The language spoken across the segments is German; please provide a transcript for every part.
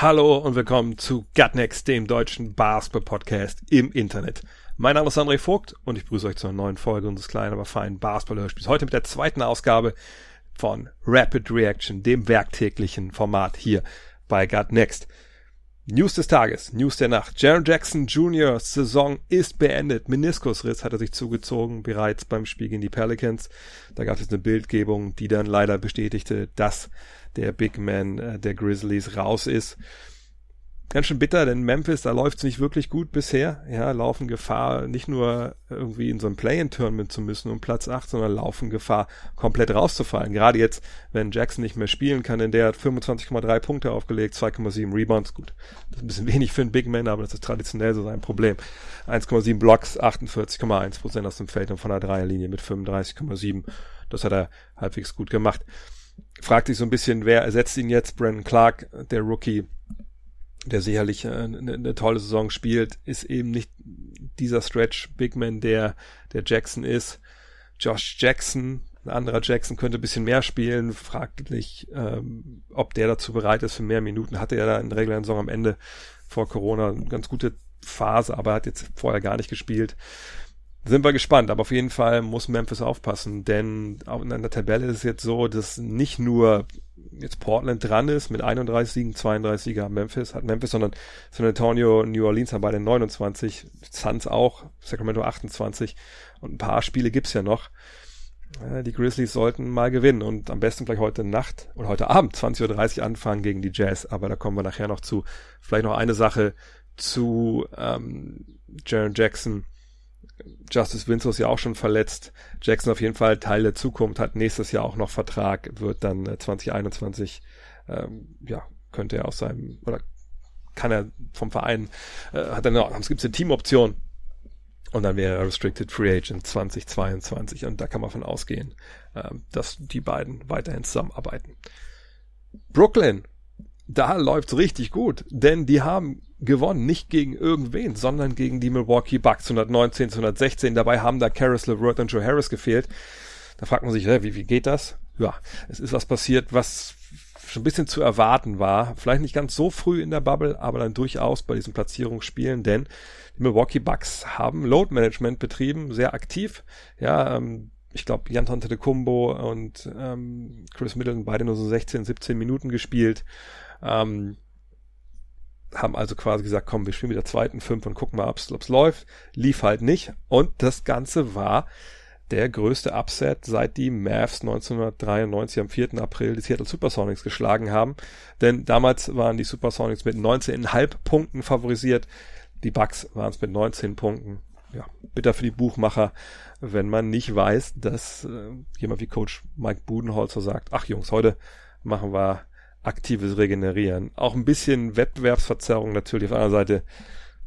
Hallo und willkommen zu Gutnext, dem deutschen Basketball-Podcast im Internet. Mein Name ist André Vogt und ich begrüße euch zu einer neuen Folge unseres kleinen, aber feinen Basketball-Hörspiels. Heute mit der zweiten Ausgabe von Rapid Reaction, dem werktäglichen Format hier bei Gutnext. News des Tages, News der Nacht. Jaron Jackson Jr. Saison ist beendet. Meniskusriss hat er sich zugezogen, bereits beim Spiel gegen die Pelicans. Da gab es eine Bildgebung, die dann leider bestätigte, dass der Big Man äh, der Grizzlies raus ist. Ganz schön bitter, denn Memphis, da läuft's nicht wirklich gut bisher. Ja, laufen Gefahr, nicht nur irgendwie in so ein Play-in-Tournament zu müssen um Platz 8, sondern laufen Gefahr, komplett rauszufallen. Gerade jetzt, wenn Jackson nicht mehr spielen kann, denn der hat 25,3 Punkte aufgelegt, 2,7 Rebounds. Gut, das ist ein bisschen wenig für einen Big Man, aber das ist traditionell so sein Problem. 1,7 Blocks, 48,1 Prozent aus dem Feld und von der Dreierlinie mit 35,7. Das hat er halbwegs gut gemacht. Fragt sich so ein bisschen, wer ersetzt ihn jetzt? Brandon Clark, der Rookie, der sicherlich äh, eine, eine tolle Saison spielt, ist eben nicht dieser Stretch Big Man, der der Jackson ist. Josh Jackson, ein anderer Jackson könnte ein bisschen mehr spielen, fraglich, ähm, ob der dazu bereit ist für mehr Minuten. Hatte er da in der regulären Saison am Ende vor Corona eine ganz gute Phase, aber hat jetzt vorher gar nicht gespielt. Sind wir gespannt, aber auf jeden Fall muss Memphis aufpassen, denn in der Tabelle ist es jetzt so, dass nicht nur jetzt Portland dran ist mit 31 Siegen, 32 Sieger Memphis, hat Memphis, sondern San Antonio, New Orleans haben beide 29, Suns auch, Sacramento 28 und ein paar Spiele gibt's ja noch. Äh, Die Grizzlies sollten mal gewinnen und am besten vielleicht heute Nacht oder heute Abend 20.30 Uhr anfangen gegen die Jazz, aber da kommen wir nachher noch zu. Vielleicht noch eine Sache zu ähm, Jaron Jackson. Justice Winslow ist ja auch schon verletzt. Jackson auf jeden Fall Teil der Zukunft, hat nächstes Jahr auch noch Vertrag, wird dann äh, 2021, ähm, ja, könnte er aus seinem, oder kann er vom Verein, äh, hat er noch, es gibt eine Teamoption und dann wäre er Restricted Free Agent 2022 und da kann man von ausgehen, ähm, dass die beiden weiterhin zusammenarbeiten. Brooklyn, da läuft's richtig gut, denn die haben gewonnen, nicht gegen irgendwen, sondern gegen die Milwaukee Bucks 119 zu 116. Dabei haben da Karis LeVert und Joe Harris gefehlt. Da fragt man sich, wie, wie geht das? Ja, es ist was passiert, was schon ein bisschen zu erwarten war. Vielleicht nicht ganz so früh in der Bubble, aber dann durchaus bei diesen Platzierungsspielen, denn die Milwaukee Bucks haben Load Management betrieben, sehr aktiv. Ja, ähm, ich glaube, Jan Antetokounmpo und ähm, Chris Middleton beide nur so 16, 17 Minuten gespielt. Ähm, haben also quasi gesagt, komm, wir spielen mit der zweiten Fünf und gucken mal, ob es läuft. Lief halt nicht. Und das Ganze war der größte Upset, seit die Mavs 1993 am 4. April die Seattle Supersonics geschlagen haben. Denn damals waren die Supersonics mit 19,5 Punkten favorisiert. Die Bucks waren es mit 19 Punkten. Ja, bitter für die Buchmacher, wenn man nicht weiß, dass äh, jemand wie Coach Mike Budenholzer sagt, ach Jungs, heute machen wir aktives Regenerieren. Auch ein bisschen Wettbewerbsverzerrung natürlich auf anderen Seite,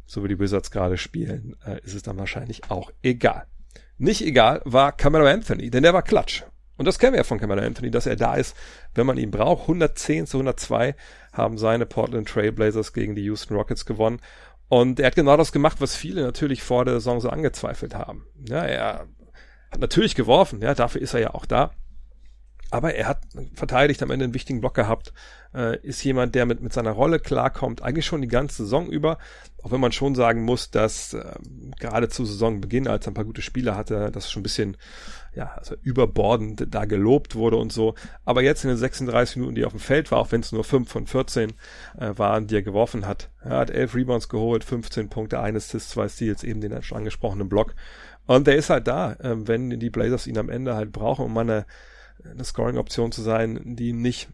so wie die Wizards gerade spielen, äh, ist es dann wahrscheinlich auch egal. Nicht egal war Camelo Anthony, denn der war klatsch. Und das kennen wir ja von Camelo Anthony, dass er da ist, wenn man ihn braucht. 110 zu 102 haben seine Portland Trailblazers gegen die Houston Rockets gewonnen. Und er hat genau das gemacht, was viele natürlich vor der Saison so angezweifelt haben. Ja, er hat natürlich geworfen, ja, dafür ist er ja auch da. Aber er hat verteidigt am Ende einen wichtigen Block gehabt, äh, ist jemand, der mit, mit seiner Rolle klarkommt, eigentlich schon die ganze Saison über, auch wenn man schon sagen muss, dass äh, gerade zu Saisonbeginn, als er ein paar gute Spiele hatte, das schon ein bisschen ja, also überbordend da gelobt wurde und so. Aber jetzt in den 36 Minuten, die er auf dem Feld war, auch wenn es nur 5 von 14 äh, waren, die er geworfen hat, er hat 11 Rebounds geholt, 15 Punkte, eines Assists, zwei Steals, eben den schon angesprochenen Block. Und der ist halt da, äh, wenn die Blazers ihn am Ende halt brauchen, um mal eine eine Scoring-Option zu sein, die nicht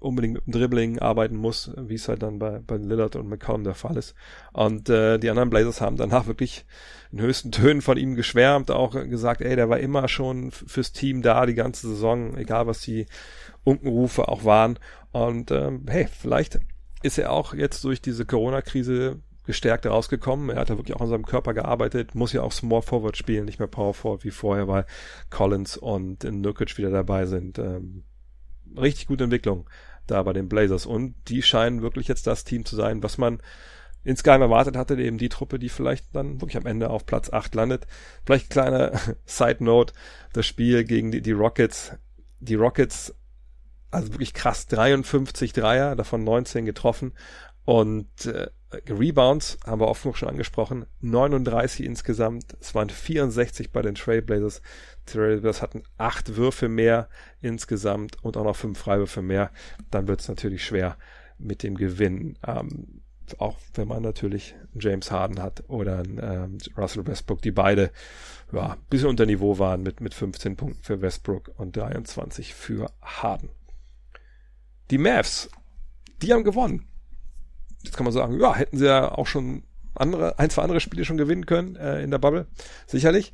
unbedingt mit dem Dribbling arbeiten muss, wie es halt dann bei, bei Lillard und McCollum der Fall ist. Und äh, die anderen Blazers haben danach wirklich in höchsten Tönen von ihm geschwärmt, auch gesagt, ey, der war immer schon fürs Team da, die ganze Saison, egal was die Unkenrufe auch waren. Und ähm, hey, vielleicht ist er auch jetzt durch diese Corona-Krise gestärkt rausgekommen. Er hat da wirklich auch an seinem Körper gearbeitet, muss ja auch Small Forward spielen, nicht mehr Power Forward wie vorher, weil Collins und Nurkic wieder dabei sind. Ähm, richtig gute Entwicklung da bei den Blazers und die scheinen wirklich jetzt das Team zu sein, was man insgeheim erwartet hatte, eben die Truppe, die vielleicht dann wirklich am Ende auf Platz 8 landet. Vielleicht kleine Side Note, das Spiel gegen die, die Rockets. Die Rockets, also wirklich krass, 53 Dreier, davon 19 getroffen und äh, Rebounds haben wir oft noch schon angesprochen, 39 insgesamt, es waren 64 bei den Trailblazers. Trailblazers hatten acht Würfe mehr insgesamt und auch noch fünf Freiwürfe mehr. Dann wird es natürlich schwer mit dem Gewinn. Ähm, auch wenn man natürlich James Harden hat oder ähm, Russell Westbrook, die beide ja, ein bisschen unter Niveau waren mit, mit 15 Punkten für Westbrook und 23 für Harden. Die Mavs, die haben gewonnen. Jetzt kann man sagen, ja, hätten sie ja auch schon andere, ein, zwei andere Spiele schon gewinnen können äh, in der Bubble. Sicherlich.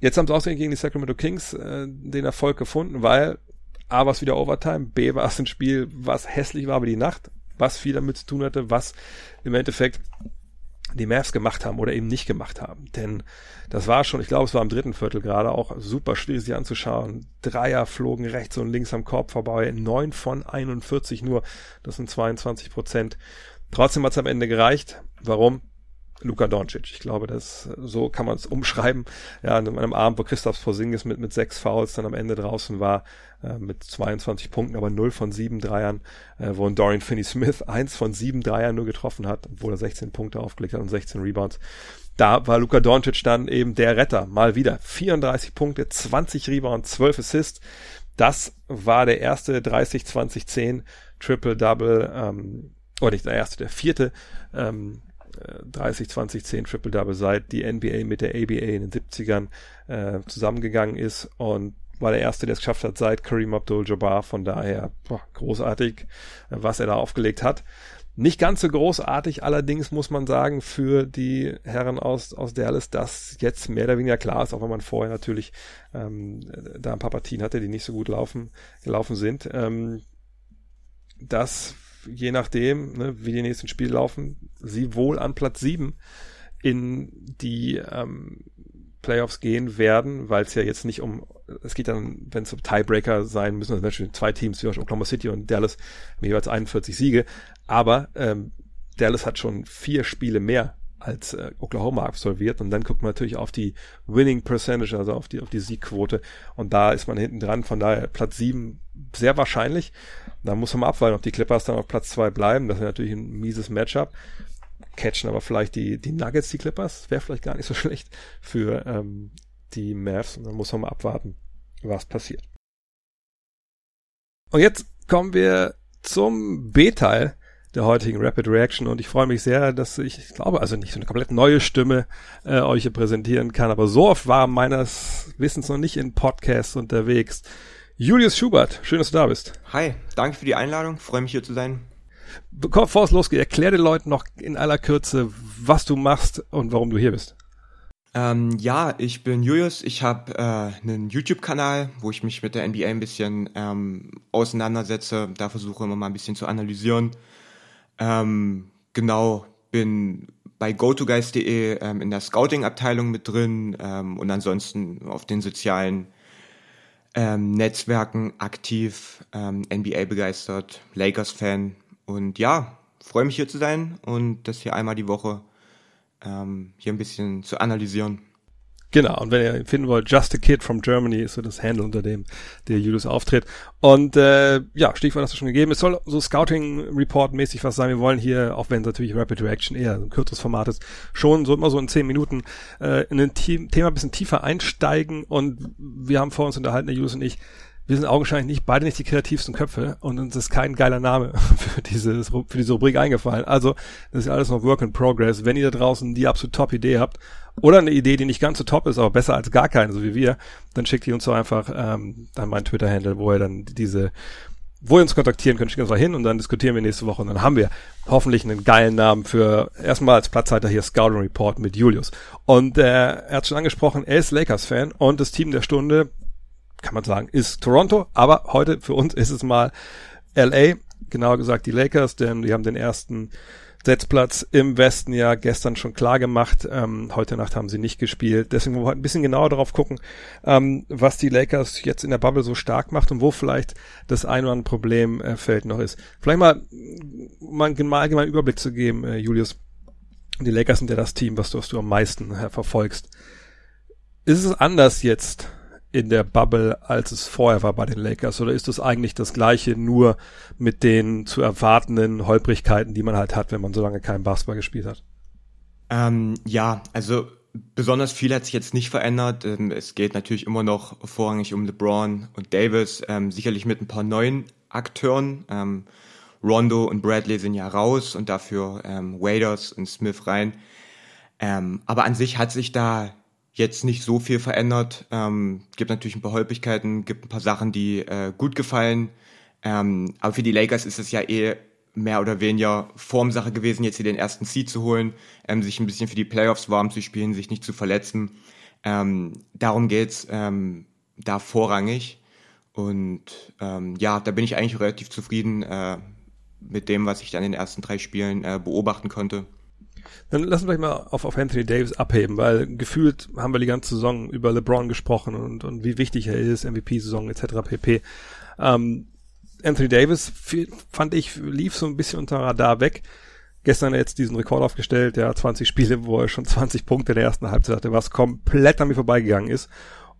Jetzt haben sie außerdem gegen die Sacramento Kings äh, den Erfolg gefunden, weil A war es wieder Overtime, B war es ein Spiel, was hässlich war wie die Nacht, was viel damit zu tun hatte, was im Endeffekt die Mavs gemacht haben oder eben nicht gemacht haben. Denn das war schon, ich glaube, es war im dritten Viertel gerade auch super schwierig sich anzuschauen. Dreier flogen rechts und links am Korb vorbei, neun von 41 nur, das sind 22 Prozent. Trotzdem hat es am Ende gereicht. Warum? Luka Doncic. Ich glaube, das so kann man es umschreiben. Ja, an einem Abend, wo Christoph Porzingis mit mit sechs Fouls dann am Ende draußen war, äh, mit 22 Punkten, aber 0 von 7 Dreiern, äh, wo ein Dorian Finney-Smith eins von 7 Dreiern nur getroffen hat, obwohl er 16 Punkte aufgelegt hat und 16 Rebounds. Da war Luka Doncic dann eben der Retter, mal wieder. 34 Punkte, 20 Rebounds, 12 Assists. Das war der erste 30-20-10 Triple-Double, ähm, oder nicht der erste, der vierte ähm, 30, 20, 10 Triple-Double seit die NBA mit der ABA in den 70ern äh, zusammengegangen ist und war der erste, der es geschafft hat seit Kareem Abdul-Jabbar. Von daher boah, großartig, äh, was er da aufgelegt hat. Nicht ganz so großartig, allerdings muss man sagen, für die Herren aus, aus Dallas, dass jetzt mehr oder weniger klar ist, auch wenn man vorher natürlich ähm, da ein paar Partien hatte, die nicht so gut laufen, gelaufen sind, ähm, dass je nachdem, ne, wie die nächsten Spiele laufen, sie wohl an Platz 7 in die ähm, Playoffs gehen werden, weil es ja jetzt nicht um, es geht dann, wenn es um Tiebreaker sein müssen, also natürlich zwei Teams, wie Oklahoma City und Dallas, haben jeweils 41 Siege, aber ähm, Dallas hat schon vier Spiele mehr als äh, Oklahoma absolviert und dann guckt man natürlich auf die Winning Percentage, also auf die auf die Siegquote und da ist man hinten dran, von daher Platz sieben sehr wahrscheinlich. Da muss man abwarten, ob die Clippers dann auf Platz zwei bleiben. Das ist natürlich ein mieses Matchup. Catchen aber vielleicht die, die Nuggets, die Clippers, wäre vielleicht gar nicht so schlecht für ähm, die Mavs. Und dann muss man mal abwarten, was passiert. Und jetzt kommen wir zum B-Teil der heutigen Rapid Reaction und ich freue mich sehr, dass ich, ich glaube, also nicht so eine komplett neue Stimme äh, euch hier präsentieren kann, aber so oft war meines Wissens noch nicht in Podcasts unterwegs. Julius Schubert, schön, dass du da bist. Hi, danke für die Einladung, freue mich hier zu sein. Bevor es losgeht, erklär den Leuten noch in aller Kürze, was du machst und warum du hier bist. Ähm, ja, ich bin Julius. Ich habe äh, einen YouTube-Kanal, wo ich mich mit der NBA ein bisschen ähm, auseinandersetze. Da versuche immer mal ein bisschen zu analysieren. Ähm, genau, bin bei GoToGuys.de ähm, in der Scouting-Abteilung mit drin ähm, und ansonsten auf den sozialen ähm, Netzwerken aktiv, ähm, NBA begeistert, Lakers-Fan und ja, freue mich hier zu sein und das hier einmal die Woche ähm, hier ein bisschen zu analysieren. Genau, und wenn ihr finden wollt, Just a Kid from Germany ist so das Handle, unter dem der Julius auftritt. Und äh, ja, Stichwort hast du schon gegeben. Es soll so Scouting-Report-mäßig was sein. Wir wollen hier, auch wenn es natürlich Rapid Reaction eher ein kürzeres Format ist, schon so immer so in zehn Minuten äh, in ein Thema ein bisschen tiefer einsteigen. Und wir haben vor uns unterhalten, der Julius und ich, wir sind augenscheinlich nicht beide nicht die kreativsten Köpfe und uns ist kein geiler Name für dieses für diese Rubrik eingefallen. Also das ist alles noch Work in Progress. Wenn ihr da draußen die absolut top Idee habt oder eine Idee, die nicht ganz so top ist, aber besser als gar keine, so wie wir, dann schickt ihr uns so einfach ähm, an meinen Twitter-Handle, wo ihr dann diese wo ihr uns kontaktieren könnt, schickt uns mal hin und dann diskutieren wir nächste Woche und dann haben wir hoffentlich einen geilen Namen für erstmal als Platzhalter hier Scouting Report mit Julius. Und äh, er hat schon angesprochen, er ist Lakers-Fan und das Team der Stunde kann man sagen, ist Toronto, aber heute für uns ist es mal LA, genauer gesagt die Lakers, denn wir haben den ersten Setzplatz im Westen ja gestern schon klar gemacht. Ähm, heute Nacht haben sie nicht gespielt. Deswegen wollen wir ein bisschen genauer darauf gucken, ähm, was die Lakers jetzt in der Bubble so stark macht und wo vielleicht das ein oder andere Problemfeld äh, noch ist. Vielleicht mal, mal einen allgemeinen Überblick zu geben, äh, Julius. Die Lakers sind ja das Team, was du, was du am meisten äh, verfolgst. Ist es anders jetzt in der Bubble, als es vorher war bei den Lakers? Oder ist es eigentlich das gleiche, nur mit den zu erwartenden Holprigkeiten, die man halt hat, wenn man so lange keinen Basketball gespielt hat? Ähm, ja, also besonders viel hat sich jetzt nicht verändert. Ähm, es geht natürlich immer noch vorrangig um LeBron und Davis, ähm, sicherlich mit ein paar neuen Akteuren. Ähm, Rondo und Bradley sind ja raus und dafür ähm, Waders und Smith rein. Ähm, aber an sich hat sich da jetzt nicht so viel verändert. Ähm, gibt natürlich ein paar Holpigkeiten, gibt ein paar Sachen, die äh, gut gefallen. Ähm, aber für die Lakers ist es ja eh mehr oder weniger Formsache gewesen, jetzt hier den ersten Seed zu holen, ähm, sich ein bisschen für die Playoffs warm zu spielen, sich nicht zu verletzen. Ähm, darum geht's ähm, da vorrangig. Und ähm, ja, da bin ich eigentlich relativ zufrieden äh, mit dem, was ich dann in den ersten drei Spielen äh, beobachten konnte. Dann lass uns gleich mal auf, auf Anthony Davis abheben, weil gefühlt haben wir die ganze Saison über LeBron gesprochen und, und wie wichtig er ist, MVP-Saison etc. pp. Ähm, Anthony Davis, fand ich, lief so ein bisschen unter Radar weg. Gestern jetzt diesen Rekord aufgestellt, ja, 20 Spiele, wo er schon 20 Punkte in der ersten Halbzeit hatte, was komplett an mir vorbeigegangen ist.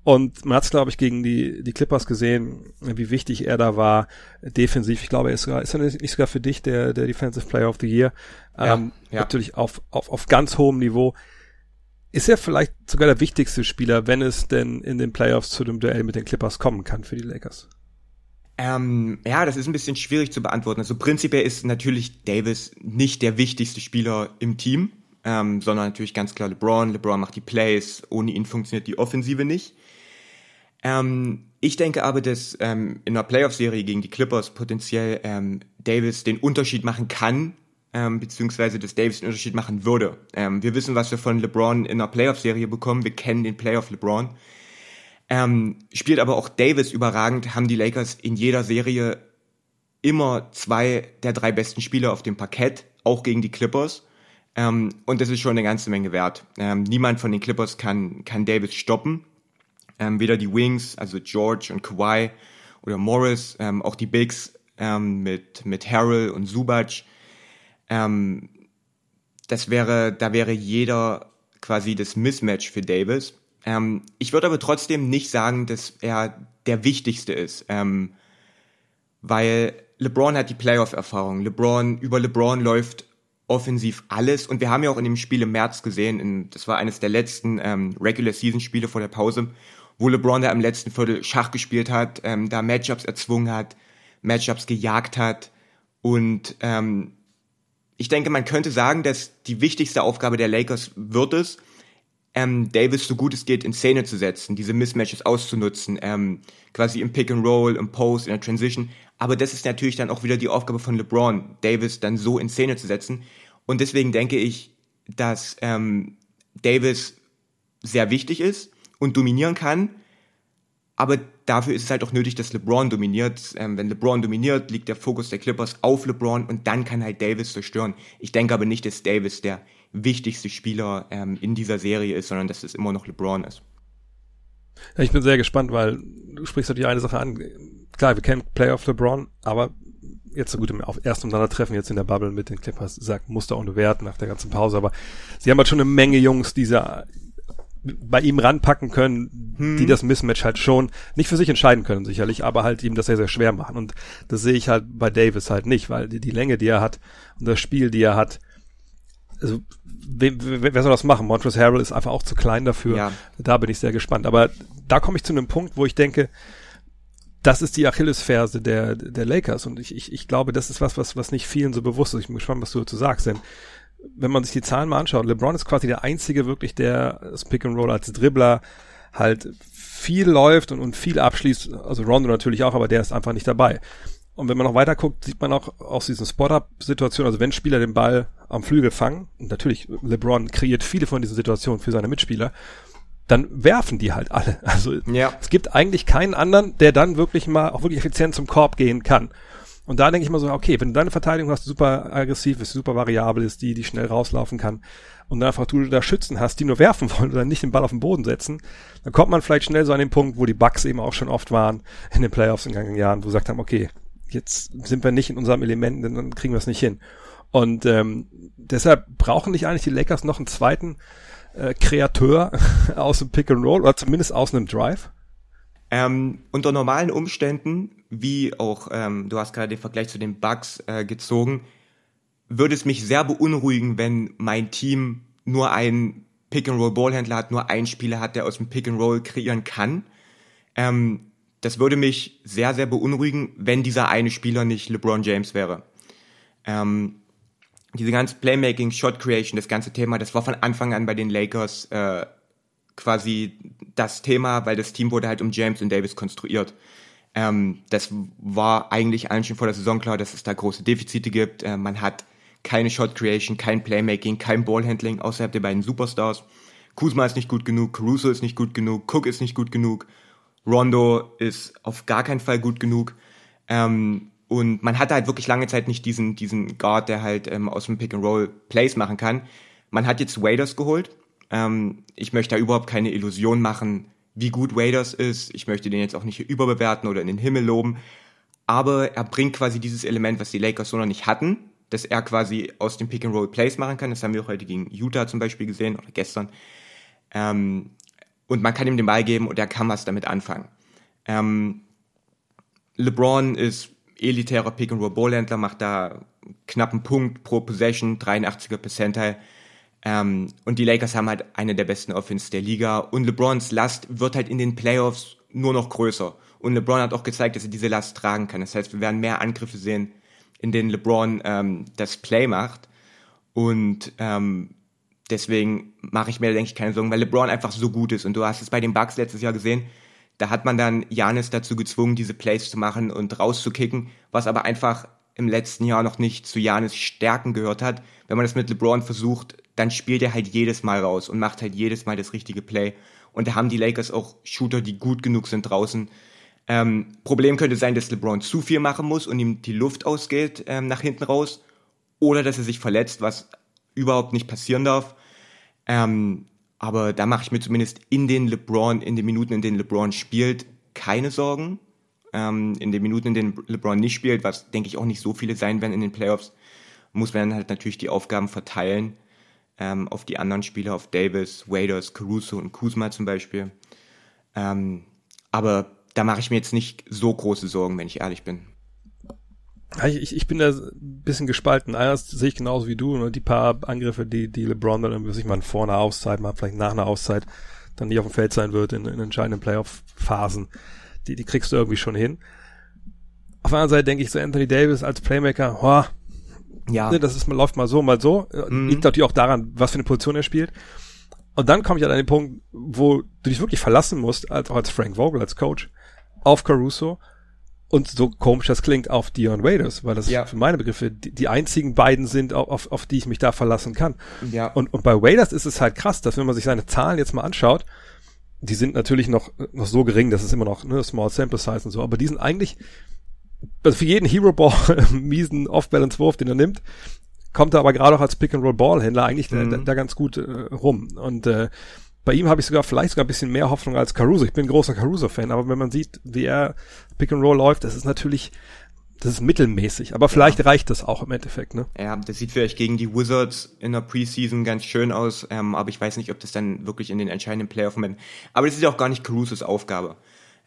Und man hat es, glaube ich, gegen die, die Clippers gesehen, wie wichtig er da war, defensiv. Ich glaube, er ist, sogar, ist er nicht sogar für dich der, der Defensive Player of the Year. Ja, ähm, ja. Natürlich auf, auf, auf ganz hohem Niveau. Ist er vielleicht sogar der wichtigste Spieler, wenn es denn in den Playoffs zu dem Duell mit den Clippers kommen kann für die Lakers? Ähm, ja, das ist ein bisschen schwierig zu beantworten. Also prinzipiell ist natürlich Davis nicht der wichtigste Spieler im Team, ähm, sondern natürlich ganz klar LeBron. LeBron macht die Plays, ohne ihn funktioniert die Offensive nicht. Ähm, ich denke aber, dass ähm, in einer Playoff-Serie gegen die Clippers potenziell ähm, Davis den Unterschied machen kann, ähm, beziehungsweise dass Davis den Unterschied machen würde. Ähm, wir wissen, was wir von LeBron in einer Playoff-Serie bekommen. Wir kennen den Playoff LeBron. Ähm, spielt aber auch Davis überragend, haben die Lakers in jeder Serie immer zwei der drei besten Spieler auf dem Parkett, auch gegen die Clippers. Ähm, und das ist schon eine ganze Menge wert. Ähm, niemand von den Clippers kann, kann Davis stoppen. Ähm, weder die Wings, also George und Kawhi oder Morris, ähm, auch die Bigs ähm, mit, mit Harrell und Zubac. Ähm, das wäre, da wäre jeder quasi das Mismatch für Davis. Ich würde aber trotzdem nicht sagen, dass er der wichtigste ist, weil LeBron hat die Playoff-Erfahrung. LeBron, über LeBron läuft offensiv alles und wir haben ja auch in dem Spiel im März gesehen, in, das war eines der letzten ähm, Regular-Season-Spiele vor der Pause, wo LeBron da im letzten Viertel Schach gespielt hat, ähm, da Matchups erzwungen hat, Matchups gejagt hat. Und ähm, ich denke, man könnte sagen, dass die wichtigste Aufgabe der Lakers wird es, ähm, Davis so gut es geht in Szene zu setzen, diese Mismatches auszunutzen, ähm, quasi im Pick and Roll, im Post, in der Transition. Aber das ist natürlich dann auch wieder die Aufgabe von LeBron, Davis dann so in Szene zu setzen. Und deswegen denke ich, dass ähm, Davis sehr wichtig ist und dominieren kann. Aber dafür ist es halt auch nötig, dass LeBron dominiert. Ähm, wenn LeBron dominiert, liegt der Fokus der Clippers auf LeBron und dann kann halt Davis zerstören. Ich denke aber nicht, dass Davis der wichtigste Spieler ähm, in dieser Serie ist, sondern dass es immer noch LeBron ist. Ja, ich bin sehr gespannt, weil du sprichst natürlich eine Sache an. Klar, wir kennen Playoff LeBron, aber jetzt so gut im ersten Treffen jetzt in der Bubble mit den Clippers sagt, musste auch nur werten nach der ganzen Pause, aber sie haben halt schon eine Menge Jungs, die sie bei ihm ranpacken können, hm. die das Mismatch halt schon nicht für sich entscheiden können, sicherlich, aber halt ihm das sehr, sehr schwer machen. Und das sehe ich halt bei Davis halt nicht, weil die, die Länge, die er hat und das Spiel, die er hat, also wer, wer soll das machen? Montrezl Harrell ist einfach auch zu klein dafür. Ja. Da bin ich sehr gespannt. Aber da komme ich zu einem Punkt, wo ich denke, das ist die Achillesferse der, der Lakers. Und ich, ich, ich glaube, das ist was, was, was nicht vielen so bewusst ist. Ich bin gespannt, was du dazu sagst. Denn wenn man sich die Zahlen mal anschaut, LeBron ist quasi der einzige wirklich, der das Pick and Roll als Dribbler halt viel läuft und, und viel abschließt. Also Rondo natürlich auch, aber der ist einfach nicht dabei. Und wenn man noch weiter guckt, sieht man auch aus diesen Spot-Up-Situationen, also wenn Spieler den Ball am Flügel fangen, und natürlich, LeBron kreiert viele von diesen Situationen für seine Mitspieler, dann werfen die halt alle. Also ja. es gibt eigentlich keinen anderen, der dann wirklich mal auch wirklich effizient zum Korb gehen kann. Und da denke ich mal so, okay, wenn du deine Verteidigung hast, die super aggressiv ist, super variabel ist, die, die schnell rauslaufen kann und dann einfach du da Schützen hast, die nur werfen wollen oder nicht den Ball auf den Boden setzen, dann kommt man vielleicht schnell so an den Punkt, wo die Bucks eben auch schon oft waren in den Playoffs in den Jahren, wo sie gesagt haben, okay, jetzt sind wir nicht in unserem Element, dann kriegen wir es nicht hin. Und ähm, deshalb brauchen nicht eigentlich die Lakers noch einen zweiten äh, Kreateur aus dem Pick and Roll oder zumindest aus einem Drive? Ähm, unter normalen Umständen, wie auch, ähm, du hast gerade den Vergleich zu den Bugs äh, gezogen, würde es mich sehr beunruhigen, wenn mein Team nur einen Pick-and-Roll-Ballhändler hat, nur einen Spieler hat, der aus dem Pick-and-Roll kreieren kann. Ähm, das würde mich sehr, sehr beunruhigen, wenn dieser eine Spieler nicht LeBron James wäre. Ähm, diese ganze Playmaking, Shot Creation, das ganze Thema, das war von Anfang an bei den Lakers äh, quasi das Thema, weil das Team wurde halt um James und Davis konstruiert. Ähm, das war eigentlich allen schon vor der Saison klar, dass es da große Defizite gibt. Äh, man hat keine Shot Creation, kein Playmaking, kein Ballhandling außerhalb der beiden Superstars. Kuzma ist nicht gut genug, Caruso ist nicht gut genug, Cook ist nicht gut genug, Rondo ist auf gar keinen Fall gut genug. Ähm, und man hatte halt wirklich lange Zeit nicht diesen, diesen Guard, der halt ähm, aus dem Pick and Roll Plays machen kann. Man hat jetzt Waders geholt. Ähm, ich möchte da überhaupt keine Illusion machen, wie gut Waders ist. Ich möchte den jetzt auch nicht überbewerten oder in den Himmel loben. Aber er bringt quasi dieses Element, was die Lakers so noch nicht hatten, dass er quasi aus dem Pick and Roll Plays machen kann. Das haben wir auch heute gegen Utah zum Beispiel gesehen oder gestern. Ähm, und man kann ihm den Ball geben und er kann was damit anfangen. Ähm, LeBron ist elitärer Pick-and-Roll-Ballhändler, macht da knappen Punkt pro Possession, 83er Percentile. Ähm, und die Lakers haben halt eine der besten Offense der Liga. Und LeBrons Last wird halt in den Playoffs nur noch größer. Und LeBron hat auch gezeigt, dass er diese Last tragen kann. Das heißt, wir werden mehr Angriffe sehen, in denen LeBron ähm, das Play macht. Und ähm, deswegen mache ich mir, denke ich, keine Sorgen, weil LeBron einfach so gut ist. Und du hast es bei den Bucks letztes Jahr gesehen, da hat man dann Janis dazu gezwungen, diese Plays zu machen und rauszukicken, was aber einfach im letzten Jahr noch nicht zu Janis Stärken gehört hat. Wenn man das mit LeBron versucht, dann spielt er halt jedes Mal raus und macht halt jedes Mal das richtige Play. Und da haben die Lakers auch Shooter, die gut genug sind draußen. Ähm, Problem könnte sein, dass LeBron zu viel machen muss und ihm die Luft ausgeht ähm, nach hinten raus. Oder dass er sich verletzt, was überhaupt nicht passieren darf. Ähm, aber da mache ich mir zumindest in den LeBron, in den Minuten, in denen LeBron spielt, keine Sorgen. Ähm, in den Minuten, in denen LeBron nicht spielt, was denke ich auch nicht so viele sein werden in den Playoffs, muss man dann halt natürlich die Aufgaben verteilen ähm, auf die anderen Spieler, auf Davis, Waders, Caruso und Kuzma zum Beispiel. Ähm, aber da mache ich mir jetzt nicht so große Sorgen, wenn ich ehrlich bin. Ich, ich bin da ein bisschen gespalten. Einerseits sehe ich genauso wie du, ne, die paar Angriffe, die, die LeBron dann irgendwie sich mal vor einer Auszeit, mal vielleicht nach einer Auszeit dann nicht auf dem Feld sein wird in, in entscheidenden Playoff-Phasen, die, die kriegst du irgendwie schon hin. Auf der anderen Seite denke ich so Anthony Davis als Playmaker, boah, ja. Ne, das ist, man läuft mal so, mal so. Mhm. Liegt natürlich auch daran, was für eine Position er spielt. Und dann komme ich an den Punkt, wo du dich wirklich verlassen musst, als auch als Frank Vogel, als Coach, auf Caruso und so komisch das klingt, auf Dion Waiters, weil das ja. für meine Begriffe die, die, einzigen beiden sind, auf, auf die ich mich da verlassen kann. Ja. Und, und bei Waiters ist es halt krass, dass wenn man sich seine Zahlen jetzt mal anschaut, die sind natürlich noch, noch so gering, dass es immer noch ne, Small Sample Size und so, aber die sind eigentlich also für jeden Hero Ball miesen Off-Balance-Wurf, den er nimmt, kommt er aber gerade auch als Pick-and-Roll-Ball-Händler eigentlich mhm. da, da, ganz gut äh, rum. Und äh, bei ihm habe ich sogar vielleicht sogar ein bisschen mehr Hoffnung als Caruso. Ich bin ein großer Caruso-Fan, aber wenn man sieht, wie er Pick and Roll läuft, das ist natürlich, das ist mittelmäßig. Aber vielleicht ja. reicht das auch im Endeffekt, ne? Ja, das sieht vielleicht gegen die Wizards in der Preseason ganz schön aus, ähm, aber ich weiß nicht, ob das dann wirklich in den entscheidenden Playoff-Momenten. Aber das ist ja auch gar nicht Carusos Aufgabe,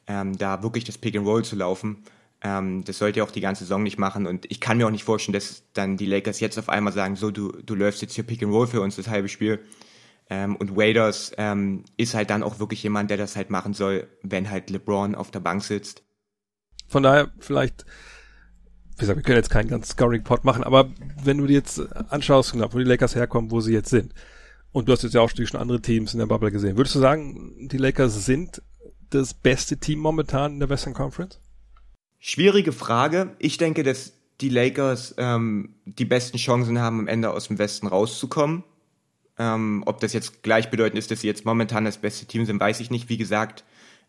ähm, da wirklich das Pick and Roll zu laufen. Ähm, das sollte er auch die ganze Saison nicht machen und ich kann mir auch nicht vorstellen, dass dann die Lakers jetzt auf einmal sagen, so du du läufst jetzt hier Pick and Roll für uns das halbe Spiel. Ähm, und Waders ähm, ist halt dann auch wirklich jemand, der das halt machen soll, wenn halt LeBron auf der Bank sitzt. Von daher vielleicht, wie gesagt, wir können jetzt keinen ganz Scoring-Pot machen, aber wenn du dir jetzt anschaust, genau, wo die Lakers herkommen, wo sie jetzt sind, und du hast jetzt ja auch schon andere Teams in der Bubble gesehen, würdest du sagen, die Lakers sind das beste Team momentan in der Western Conference? Schwierige Frage. Ich denke, dass die Lakers ähm, die besten Chancen haben, am Ende aus dem Westen rauszukommen. Ähm, ob das jetzt gleichbedeutend ist, dass sie jetzt momentan das beste Team sind, weiß ich nicht. Wie gesagt,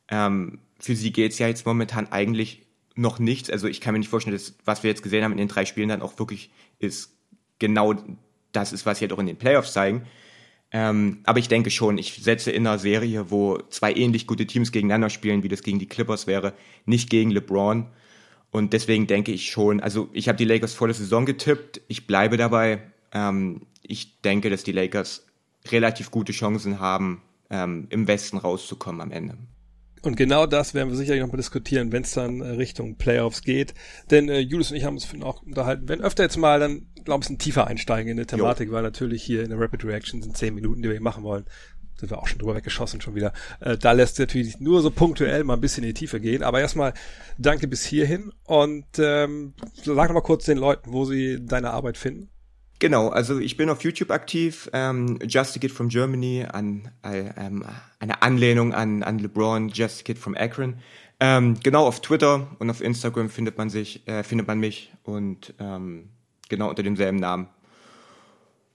ähm, für sie geht's ja jetzt momentan eigentlich noch nichts. Also ich kann mir nicht vorstellen, dass was wir jetzt gesehen haben in den drei Spielen dann auch wirklich ist genau das ist, was sie halt auch in den Playoffs zeigen. Ähm, aber ich denke schon, ich setze in einer Serie, wo zwei ähnlich gute Teams gegeneinander spielen, wie das gegen die Clippers wäre, nicht gegen LeBron. Und deswegen denke ich schon, also ich habe die Lakers vor der Saison getippt, ich bleibe dabei. Ähm, ich denke, dass die Lakers relativ gute Chancen haben, ähm, im Westen rauszukommen am Ende. Und genau das werden wir sicherlich noch mal diskutieren, wenn es dann äh, Richtung Playoffs geht. Denn äh, Julius und ich haben uns auch unterhalten, wenn öfter jetzt mal dann, glaube ich, ein tiefer einsteigen in der Thematik, jo. weil natürlich hier in der Rapid Reaction sind zehn Minuten, die wir hier machen wollen. Sind wir auch schon drüber weggeschossen schon wieder. Äh, da lässt natürlich nur so punktuell mal ein bisschen in die Tiefe gehen. Aber erstmal danke bis hierhin und ähm, sag noch mal kurz den Leuten, wo sie deine Arbeit finden. Genau, also ich bin auf YouTube aktiv, ähm, Just a Kid from Germany, an, äh, ähm, eine Anlehnung an, an LeBron, Just a Kid from Akron. Ähm, genau, auf Twitter und auf Instagram findet man sich, äh, findet man mich und ähm, genau unter demselben Namen.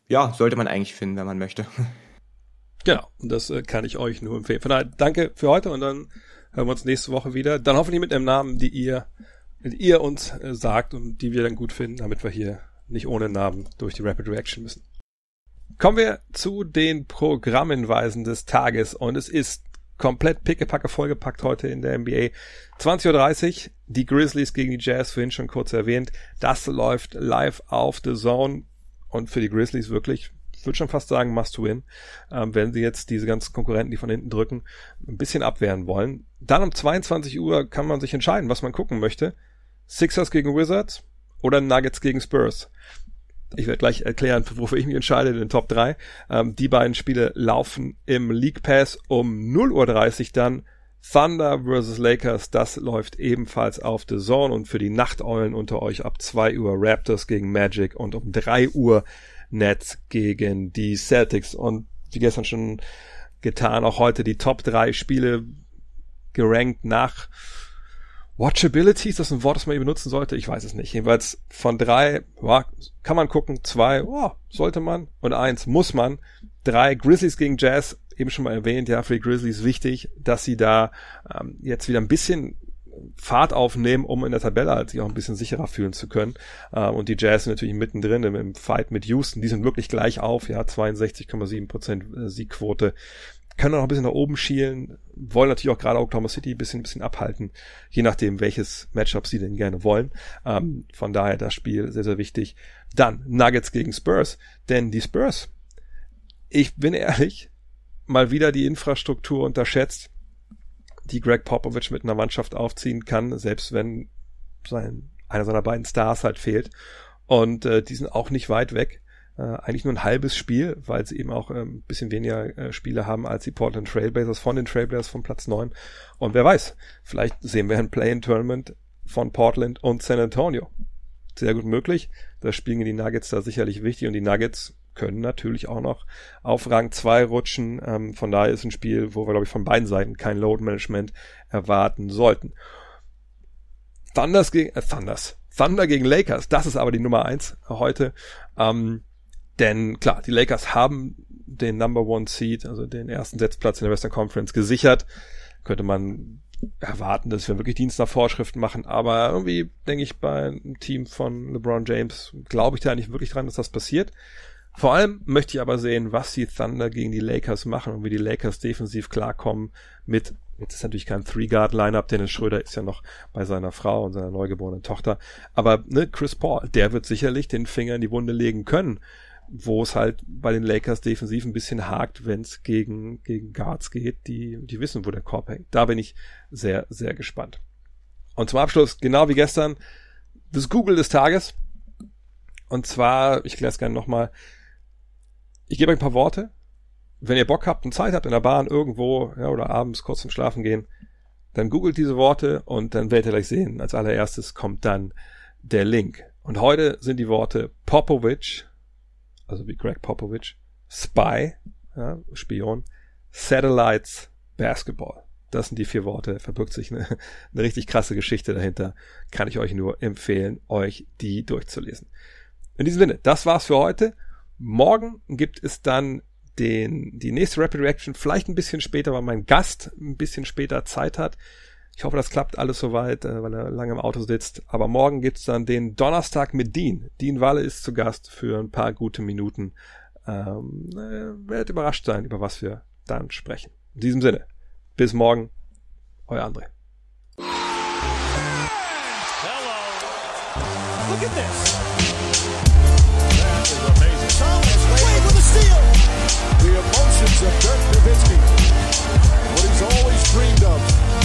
Ja, sollte man eigentlich finden, wenn man möchte. Genau, und das äh, kann ich euch nur empfehlen. Von daher, danke für heute und dann hören wir uns nächste Woche wieder. Dann hoffentlich mit einem Namen, die ihr, die ihr uns äh, sagt und die wir dann gut finden, damit wir hier nicht ohne Namen durch die Rapid Reaction müssen. Kommen wir zu den Programmhinweisen des Tages und es ist komplett pickepacke vollgepackt heute in der NBA. 20.30 Uhr, die Grizzlies gegen die Jazz, vorhin schon kurz erwähnt. Das läuft live auf The Zone und für die Grizzlies wirklich, ich würde schon fast sagen, must win, ähm, wenn sie jetzt diese ganzen Konkurrenten, die von hinten drücken, ein bisschen abwehren wollen. Dann um 22 Uhr kann man sich entscheiden, was man gucken möchte. Sixers gegen Wizards, oder Nuggets gegen Spurs. Ich werde gleich erklären, wofür ich mich entscheide in den Top 3. Ähm, die beiden Spiele laufen im League Pass um 0.30 Uhr dann. Thunder vs. Lakers, das läuft ebenfalls auf The Zone und für die Nachteulen unter euch ab 2 Uhr Raptors gegen Magic und um 3 Uhr Nets gegen die Celtics und wie gestern schon getan, auch heute die Top 3 Spiele gerankt nach Watchability, ist das ein Wort, das man hier benutzen sollte? Ich weiß es nicht. Jedenfalls von drei, ja, kann man gucken, zwei, oh, sollte man und eins muss man. Drei Grizzlies gegen Jazz, eben schon mal erwähnt, ja, für die Grizzlies wichtig, dass sie da ähm, jetzt wieder ein bisschen Fahrt aufnehmen, um in der Tabelle halt sich auch ein bisschen sicherer fühlen zu können. Ähm, und die Jazz sind natürlich mittendrin im, im Fight mit Houston. Die sind wirklich gleich auf, ja, 62,7 Prozent äh, Siegquote können noch ein bisschen nach oben schielen, wollen natürlich auch gerade Oklahoma City ein bisschen, ein bisschen abhalten, je nachdem, welches Matchup sie denn gerne wollen. Ähm, von daher das Spiel sehr, sehr wichtig. Dann Nuggets gegen Spurs, denn die Spurs, ich bin ehrlich, mal wieder die Infrastruktur unterschätzt, die Greg Popovich mit einer Mannschaft aufziehen kann, selbst wenn sein, einer seiner beiden Stars halt fehlt. Und äh, die sind auch nicht weit weg äh, eigentlich nur ein halbes Spiel, weil sie eben auch ein ähm, bisschen weniger äh, Spiele haben als die Portland Trailblazers von den Trailblazers von Platz 9. Und wer weiß, vielleicht sehen wir ein Play-in-Tournament von Portland und San Antonio. Sehr gut möglich. Das spielen die Nuggets da sicherlich wichtig und die Nuggets können natürlich auch noch auf Rang 2 rutschen. Ähm, von daher ist ein Spiel, wo wir, glaube ich, von beiden Seiten kein Load-Management erwarten sollten. Thunders gegen, äh, Thunders. Thunder gegen Lakers, das ist aber die Nummer eins heute. Ähm, denn klar, die Lakers haben den Number One Seed, also den ersten Setzplatz in der Western Conference gesichert. Könnte man erwarten, dass wir wirklich Dienst nach Vorschriften machen, aber irgendwie denke ich bei einem Team von LeBron James glaube ich da nicht wirklich dran, dass das passiert. Vor allem möchte ich aber sehen, was die Thunder gegen die Lakers machen und wie die Lakers defensiv klarkommen mit Jetzt ist natürlich kein Three-Guard-Lineup, Dennis Schröder ist ja noch bei seiner Frau und seiner neugeborenen Tochter. Aber ne, Chris Paul, der wird sicherlich den Finger in die Wunde legen können wo es halt bei den Lakers defensiv ein bisschen hakt, wenn es gegen, gegen Guards geht, die, die wissen, wo der Korb hängt. Da bin ich sehr, sehr gespannt. Und zum Abschluss, genau wie gestern, das Google des Tages. Und zwar, ich kläre es gerne nochmal, ich gebe euch ein paar Worte. Wenn ihr Bock habt und Zeit habt in der Bahn irgendwo ja, oder abends kurz zum Schlafen gehen, dann googelt diese Worte und dann werdet ihr gleich sehen. Als allererstes kommt dann der Link. Und heute sind die Worte Popovich, also wie Greg Popovich, Spy, ja, Spion, Satellites, Basketball. Das sind die vier Worte, verbirgt sich eine, eine richtig krasse Geschichte dahinter. Kann ich euch nur empfehlen, euch die durchzulesen. In diesem Sinne, das war's für heute. Morgen gibt es dann den, die nächste Rapid Reaction, vielleicht ein bisschen später, weil mein Gast ein bisschen später Zeit hat. Ich hoffe, das klappt alles soweit, äh, weil er lange im Auto sitzt. Aber morgen gibt's dann den Donnerstag mit Dean. Dean Walle ist zu Gast für ein paar gute Minuten. Ähm, äh, werdet überrascht sein, über was wir dann sprechen. In diesem Sinne, bis morgen, euer André. Hello. Look at this. That is amazing. Thomas Wade with a steal. The emotions of Dirk Nowitzki. What he's always dreamed of.